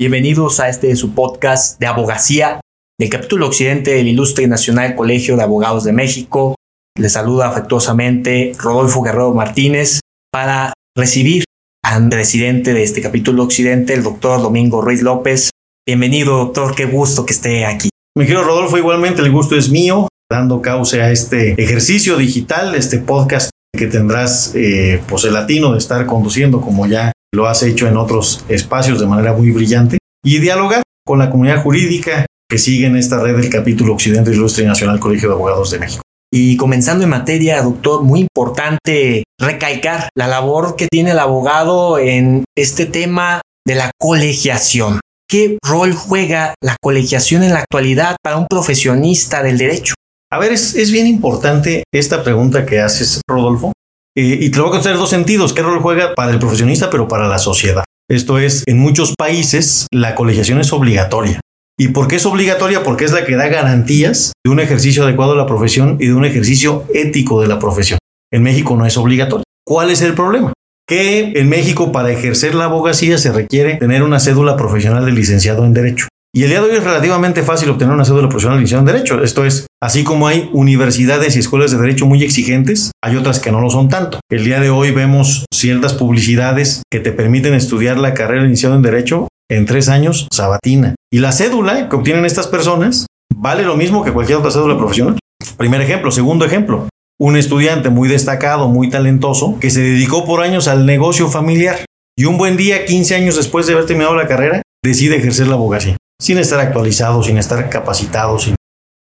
Bienvenidos a este su podcast de abogacía del capítulo occidente del Ilustre Nacional Colegio de Abogados de México. Les saluda afectuosamente Rodolfo Guerrero Martínez para recibir al presidente de este capítulo occidente, el doctor Domingo Ruiz López. Bienvenido, doctor, qué gusto que esté aquí. Mi querido Rodolfo, igualmente el gusto es mío, dando causa a este ejercicio digital, este podcast que tendrás eh, pues el latino de estar conduciendo como ya lo has hecho en otros espacios de manera muy brillante y dialogar con la comunidad jurídica que sigue en esta red del capítulo Occidente Ilustre Nacional Colegio de Abogados de México. Y comenzando en materia, doctor, muy importante recalcar la labor que tiene el abogado en este tema de la colegiación. ¿Qué rol juega la colegiación en la actualidad para un profesionista del derecho? A ver, es, es bien importante esta pregunta que haces, Rodolfo, eh, y te lo voy a contestar en dos sentidos. ¿Qué rol juega para el profesionista, pero para la sociedad? Esto es, en muchos países la colegiación es obligatoria. ¿Y por qué es obligatoria? Porque es la que da garantías de un ejercicio adecuado de la profesión y de un ejercicio ético de la profesión. En México no es obligatorio. ¿Cuál es el problema? Que en México para ejercer la abogacía se requiere tener una cédula profesional de licenciado en Derecho. Y el día de hoy es relativamente fácil obtener una cédula profesional de licenciado en Derecho. Esto es, así como hay universidades y escuelas de derecho muy exigentes, hay otras que no lo son tanto. El día de hoy vemos ciertas publicidades que te permiten estudiar la carrera de licenciado en Derecho en tres años sabatina. Y la cédula que obtienen estas personas vale lo mismo que cualquier otra cédula profesional. Primer ejemplo. Segundo ejemplo. Un estudiante muy destacado, muy talentoso, que se dedicó por años al negocio familiar y un buen día, 15 años después de haber terminado la carrera, decide ejercer la abogacía sin estar actualizado, sin estar capacitado. Sin...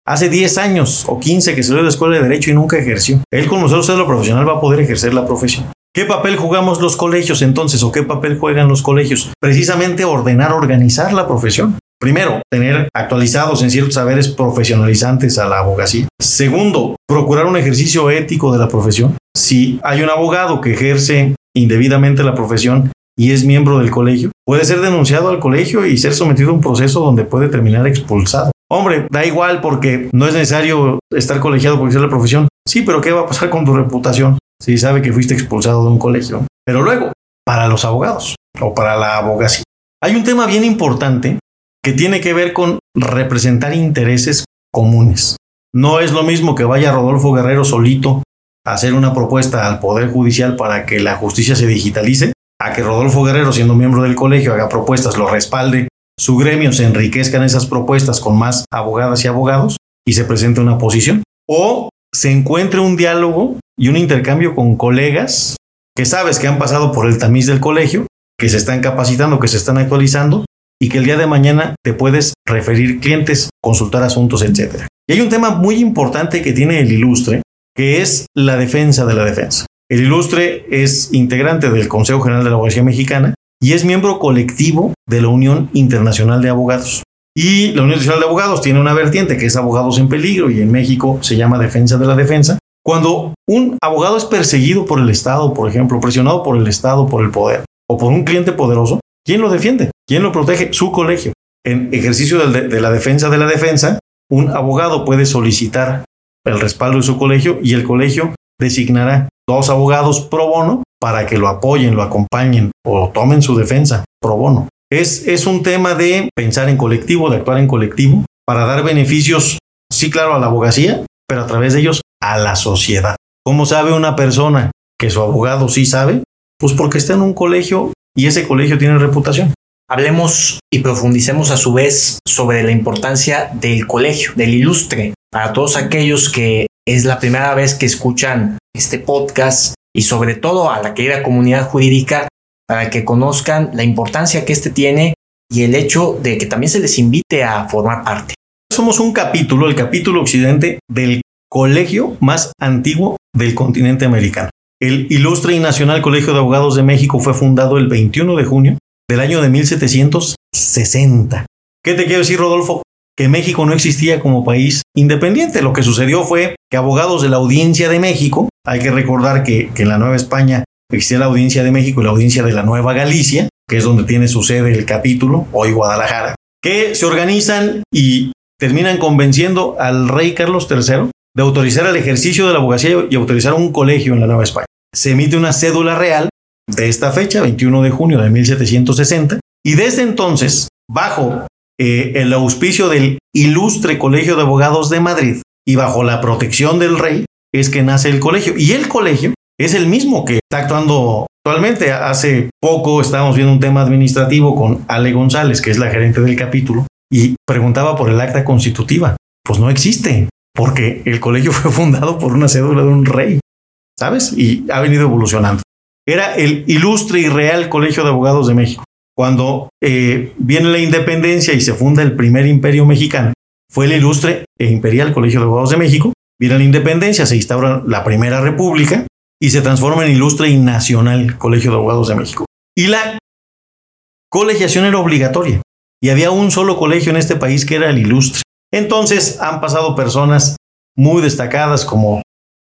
Hace 10 años o 15 que salió de la escuela de Derecho y nunca ejerció. Él con nosotros, lo profesional, va a poder ejercer la profesión. ¿Qué papel jugamos los colegios entonces o qué papel juegan los colegios? Precisamente ordenar, organizar la profesión. Primero, tener actualizados en ciertos saberes profesionalizantes a la abogacía. Segundo, procurar un ejercicio ético de la profesión. Si hay un abogado que ejerce indebidamente la profesión, y es miembro del colegio, puede ser denunciado al colegio y ser sometido a un proceso donde puede terminar expulsado. Hombre, da igual porque no es necesario estar colegiado porque es la profesión. Sí, pero ¿qué va a pasar con tu reputación si sabe que fuiste expulsado de un colegio? Pero luego, para los abogados o para la abogacía, hay un tema bien importante que tiene que ver con representar intereses comunes. No es lo mismo que vaya Rodolfo Guerrero solito a hacer una propuesta al Poder Judicial para que la justicia se digitalice a que Rodolfo Guerrero, siendo miembro del colegio, haga propuestas, lo respalde, su gremio se enriquezcan esas propuestas con más abogadas y abogados y se presente una posición. O se encuentre un diálogo y un intercambio con colegas que sabes que han pasado por el tamiz del colegio, que se están capacitando, que se están actualizando y que el día de mañana te puedes referir clientes, consultar asuntos, etc. Y hay un tema muy importante que tiene el ilustre, que es la defensa de la defensa. El ilustre es integrante del Consejo General de la Abogacía Mexicana y es miembro colectivo de la Unión Internacional de Abogados. Y la Unión Internacional de Abogados tiene una vertiente que es Abogados en Peligro y en México se llama Defensa de la Defensa. Cuando un abogado es perseguido por el Estado, por ejemplo, presionado por el Estado, por el poder o por un cliente poderoso, ¿quién lo defiende? ¿Quién lo protege? Su colegio. En ejercicio de la defensa de la defensa, un abogado puede solicitar el respaldo de su colegio y el colegio designará dos abogados pro bono para que lo apoyen, lo acompañen o tomen su defensa pro bono. Es, es un tema de pensar en colectivo, de actuar en colectivo, para dar beneficios, sí, claro, a la abogacía, pero a través de ellos a la sociedad. ¿Cómo sabe una persona que su abogado sí sabe? Pues porque está en un colegio y ese colegio tiene reputación. Hablemos y profundicemos a su vez sobre la importancia del colegio, del ilustre, para todos aquellos que es la primera vez que escuchan este podcast y sobre todo a la querida comunidad jurídica para que conozcan la importancia que este tiene y el hecho de que también se les invite a formar parte. Somos un capítulo, el capítulo occidente del colegio más antiguo del continente americano. El Ilustre y Nacional Colegio de Abogados de México fue fundado el 21 de junio del año de 1760. ¿Qué te quiero decir, Rodolfo? Que México no existía como país independiente. Lo que sucedió fue que abogados de la Audiencia de México, hay que recordar que, en la Nueva España existía la Audiencia de México y la Audiencia de la Nueva Galicia, que es donde tiene su sede el capítulo, hoy Guadalajara, que se organizan y terminan convenciendo al rey Carlos III de autorizar el ejercicio de la abogacía y autorizar un colegio en la Nueva España. Se emite una cédula real de esta fecha, 21 de junio de 1760, y desde entonces bajo eh, el auspicio del ilustre Colegio de Abogados de Madrid y bajo la protección del rey es que nace el colegio. Y el colegio es el mismo que está actuando actualmente. Hace poco estábamos viendo un tema administrativo con Ale González, que es la gerente del capítulo, y preguntaba por el acta constitutiva. Pues no existe, porque el colegio fue fundado por una cédula de un rey, ¿sabes? Y ha venido evolucionando. Era el ilustre y real Colegio de Abogados de México. Cuando eh, viene la independencia y se funda el primer imperio mexicano, fue el ilustre e imperial Colegio de Abogados de México. Viene la independencia, se instaura la primera república y se transforma en ilustre y nacional Colegio de Abogados de México. Y la colegiación era obligatoria. Y había un solo colegio en este país que era el ilustre. Entonces han pasado personas muy destacadas como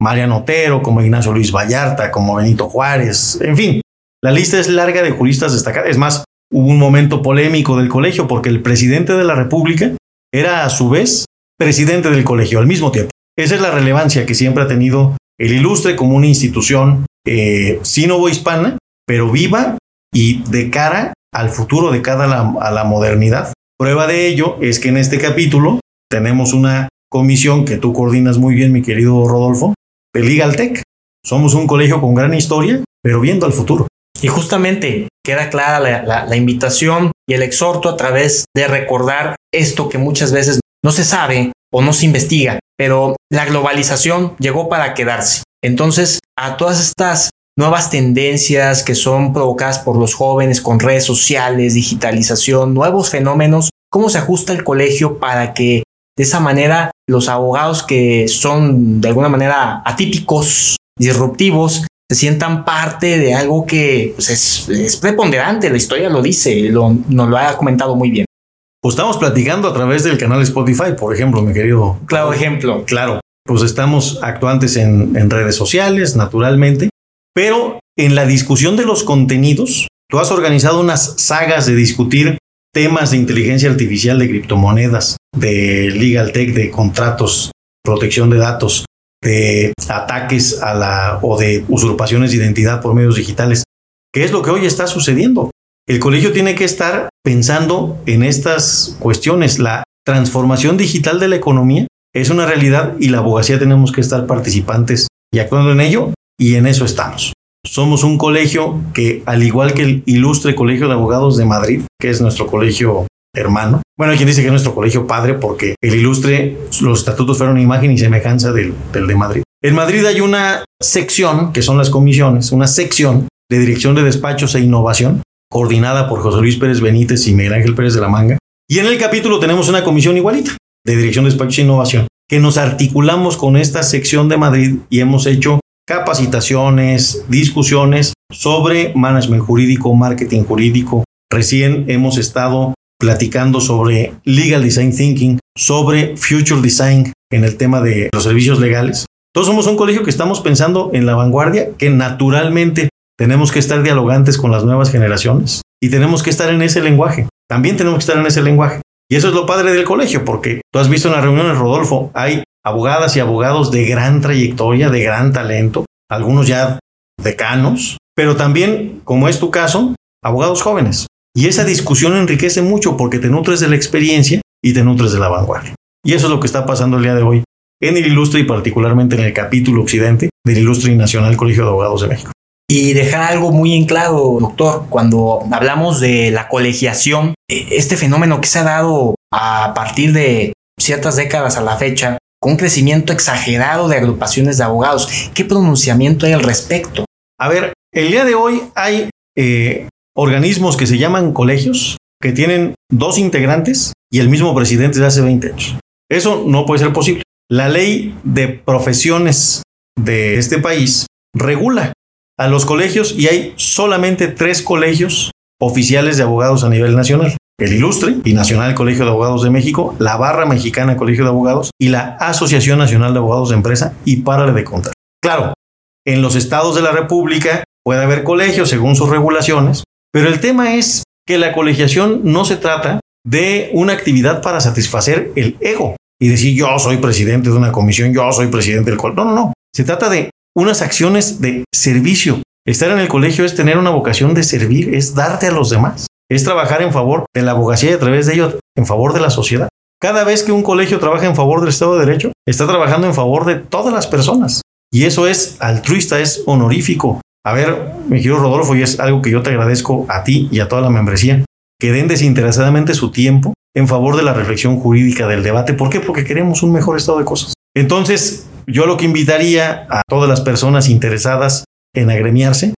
Mariano Otero, como Ignacio Luis Vallarta, como Benito Juárez, en fin, la lista es larga de juristas destacados. Es más, hubo un momento polémico del colegio porque el presidente de la República era a su vez presidente del colegio al mismo tiempo. Esa es la relevancia que siempre ha tenido el ilustre como una institución eh, sinovo-hispana, pero viva y de cara al futuro, de cara a la modernidad. Prueba de ello es que en este capítulo tenemos una comisión que tú coordinas muy bien, mi querido Rodolfo, de. Somos un colegio con gran historia, pero viendo al futuro. Y justamente queda clara la, invitación y el exhorto a través de recordar esto que muchas veces no se sabe o no se investiga, pero la globalización llegó para quedarse. Entonces, a todas estas nuevas tendencias que son provocadas por los jóvenes con redes sociales, digitalización, nuevos fenómenos, ¿cómo se ajusta el colegio para que de esa manera los abogados que son de alguna manera atípicos, disruptivos, se sientan parte de algo que pues, es, preponderante, la historia lo dice, lo, nos lo ha comentado muy bien. Pues estamos platicando a través del canal Spotify, por ejemplo, mi querido. Claro, ejemplo. Claro, pues estamos actuantes en, en redes sociales, naturalmente, pero en la discusión de los contenidos, tú has organizado unas sagas de discutir temas de inteligencia artificial, de criptomonedas, de legal tech, de contratos, protección de datos, de ataques a la o de usurpaciones de identidad por medios digitales. ¿Qué es lo que hoy está sucediendo? El colegio tiene que estar pensando en estas cuestiones. La transformación digital de la economía es una realidad y la abogacía tenemos que estar participantes y actuando en ello y en eso estamos. Somos un colegio que, al igual que el ilustre Colegio de Abogados de Madrid, que es nuestro colegio hermano. Bueno, hay quien dice que es nuestro colegio padre porque el ilustre, los estatutos fueron imagen y semejanza del, del de Madrid. En Madrid hay una sección, que son las comisiones, una sección de dirección de despachos e innovación, coordinada por José Luis Pérez Benítez y Miguel Ángel Pérez de la Manga. Y en el capítulo tenemos una comisión igualita de dirección de despachos e innovación, que nos articulamos con esta sección de Madrid y hemos hecho capacitaciones, discusiones sobre management jurídico, marketing jurídico. Recién hemos estado platicando sobre Legal Design Thinking, sobre Future Design en el tema de los servicios legales. Todos somos un colegio que estamos pensando en la vanguardia, que naturalmente tenemos que estar dialogantes con las nuevas generaciones y tenemos que estar en ese lenguaje. También tenemos que estar en ese lenguaje. Y eso es lo padre del colegio, porque tú has visto en las reuniones, Rodolfo, hay abogadas y abogados de gran trayectoria, de gran talento, algunos ya decanos, pero también, como es tu caso, abogados jóvenes. Y esa discusión enriquece mucho porque te nutres de la experiencia y te nutres de la vanguardia. Y eso es lo que está pasando el día de hoy en el Ilustre y particularmente en el capítulo occidente del Ilustre y Nacional Colegio de Abogados de México. Y dejar algo muy en claro, doctor, cuando hablamos de la colegiación, e, este fenómeno que se ha dado a partir de ciertas décadas a la fecha, con un crecimiento exagerado de agrupaciones de abogados, ¿qué pronunciamiento hay al respecto? A ver, el día de hoy hay eh, organismos que se llaman colegios, que tienen dos integrantes y el mismo presidente de hace 20 años. Eso no puede ser posible. La ley de profesiones de este país regula a los colegios y hay solamente tres colegios oficiales de abogados a nivel nacional. El Ilustre y Nacional Colegio de Abogados de México, la Barra Mexicana Colegio de Abogados y la Asociación Nacional de Abogados de Empresa y párale de contar. Claro, en los estados de la República puede haber colegios según sus regulaciones, pero el tema es que la colegiación no se trata de una actividad para satisfacer el ego y decir yo soy presidente de una comisión, yo soy presidente del colegio. No, no, no. Se trata de unas acciones de servicio. Estar en el colegio es tener una vocación de servir, es darte a los demás. es trabajar en favor de la abogacía y a través de ello en favor de la sociedad. Cada vez que un colegio trabaja en favor del Estado de Derecho, está trabajando en favor de todas las personas. Y eso es altruista, es honorífico. A ver, mi querido Rodolfo, y es algo que yo te agradezco a ti y a toda la membresía, que den desinteresadamente su tiempo en favor de la reflexión jurídica del debate. ¿Por qué? Porque queremos un mejor estado de cosas. Entonces, yo lo que invitaría a todas las personas interesadas en agremiarse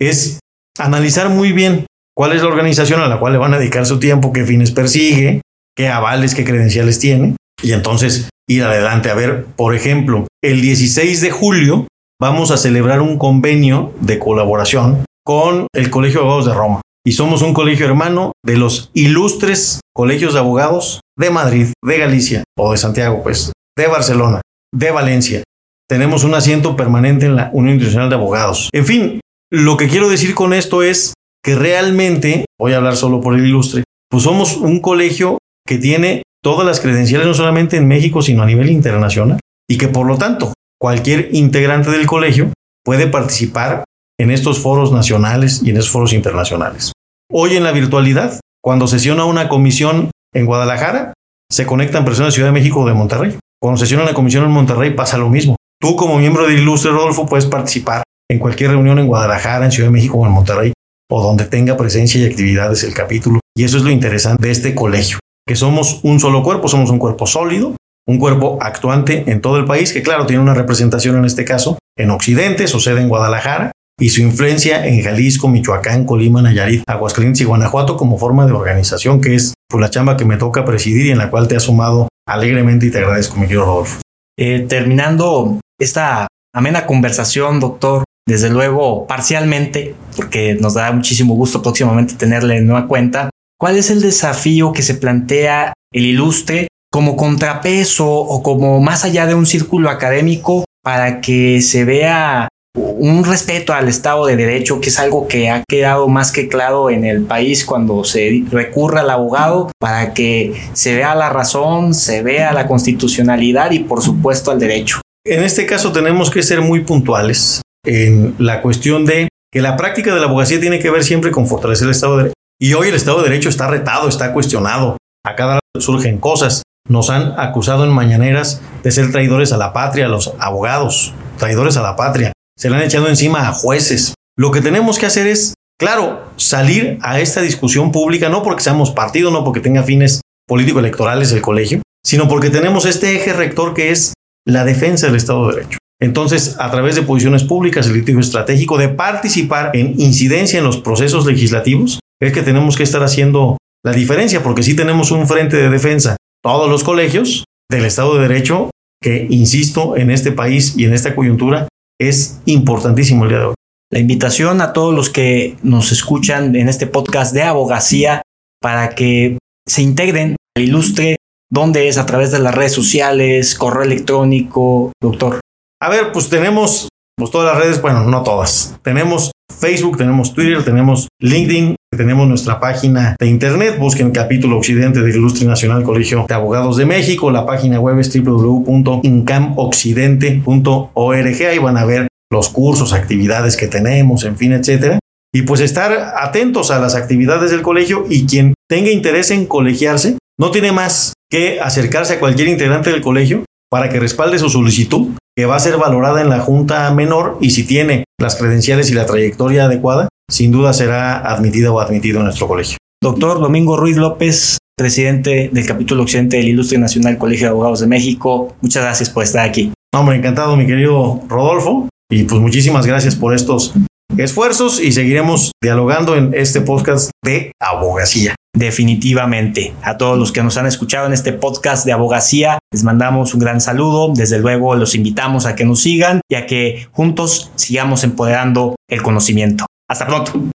es analizar muy bien cuál es la organización a la cual le van a dedicar su tiempo, qué fines persigue, qué avales, qué credenciales tiene, y entonces ir adelante. A ver, por ejemplo, el 16 de julio vamos a celebrar un convenio de colaboración con el Colegio de Abogados de Roma. Y somos un colegio hermano de los ilustres colegios de abogados de Madrid, de Galicia o de Santiago, pues, de Barcelona, de Valencia. Tenemos un asiento permanente en la Unión Internacional de Abogados. En fin, lo que quiero decir con esto es que realmente, voy a hablar solo por el ilustre, pues somos un colegio que tiene todas las credenciales no solamente en México, sino a nivel internacional, y que por lo tanto cualquier integrante del colegio puede participar en estos foros nacionales y en esos foros internacionales. Hoy en la virtualidad, cuando sesiona una comisión en Guadalajara, se conectan personas de Ciudad de México o de Monterrey. Cuando sesiona una comisión en Monterrey pasa lo mismo. Tú como miembro de Ilustre Rodolfo puedes participar en cualquier reunión en Guadalajara, en Ciudad de México o en Monterrey, o donde tenga presencia y actividades el capítulo. Y eso es lo interesante de este colegio que somos un solo cuerpo, somos un cuerpo sólido, un cuerpo actuante en todo el país, que claro, tiene una representación en este caso en Occidente, su sede en Guadalajara, y su influencia en Jalisco, Michoacán, Colima, Nayarit, Aguascalientes y Guanajuato como forma de organización, que es pues, la chamba que me toca presidir y en la cual te has sumado alegremente y te agradezco, mi querido Rodolfo. Eh, terminando esta amena conversación, doctor, desde luego parcialmente, porque nos da muchísimo gusto próximamente tenerle en nueva cuenta, ¿Cuál es el desafío que se plantea el ilustre como contrapeso o como más allá de un círculo académico para que se vea un respeto al Estado de Derecho, que es algo que ha quedado más que claro en el país cuando se recurre al abogado, para que se vea la razón, se vea la constitucionalidad y por supuesto al derecho. En este caso tenemos que ser muy puntuales en la cuestión de que la práctica de la abogacía tiene que ver siempre con fortalecer el Estado de Derecho. Y hoy el Estado de Derecho está retado, está cuestionado. A cada rato surgen cosas. Nos han acusado en mañaneras de ser traidores a la patria, a los abogados, traidores a la patria. Se le han echado encima a jueces. Lo que tenemos que hacer es, claro, salir a esta discusión pública, no porque seamos partido, no porque tenga fines político-electorales el colegio, sino porque tenemos este eje rector que es la defensa del Estado de Derecho. Entonces, a través de posiciones públicas, el litigio estratégico, de participar en incidencia en los procesos legislativos, es que tenemos que estar haciendo la diferencia, porque si tenemos un frente de defensa, todos los colegios del Estado de Derecho, que, insisto, en este país y en esta coyuntura es importantísimo el día de hoy. La invitación a todos los que nos escuchan en este podcast de abogacía para que se integren al ilustre, donde es a través de las redes sociales, correo electrónico, doctor. A ver, pues tenemos pues todas las redes, bueno, no todas. Tenemos Facebook, tenemos Twitter, tenemos LinkedIn, tenemos nuestra página de internet, busquen capítulo occidente del Ilustre Nacional Colegio de Abogados de México, la página web es www.incamoccidente.org, ahí van a ver los cursos, actividades que tenemos, en fin, etcétera. Y pues estar atentos a las actividades del colegio y quien tenga interés en colegiarse, no tiene más que acercarse a cualquier integrante del colegio para que respalde su solicitud, que va a ser valorada en la junta menor y si tiene las credenciales y la trayectoria adecuada, sin duda será admitida o admitido en nuestro colegio. Doctor Domingo Ruiz López, presidente del capítulo occidente del Ilustre Nacional Colegio de Abogados de México, muchas gracias por estar aquí. Hombre, encantado, mi querido Rodolfo, y pues muchísimas gracias por estos esfuerzos y seguiremos dialogando en este podcast de abogacía. Definitivamente. A todos los que nos han escuchado en este podcast de abogacía, les mandamos un gran saludo. Desde luego los invitamos a que nos sigan y a que juntos sigamos empoderando el conocimiento. Hasta pronto.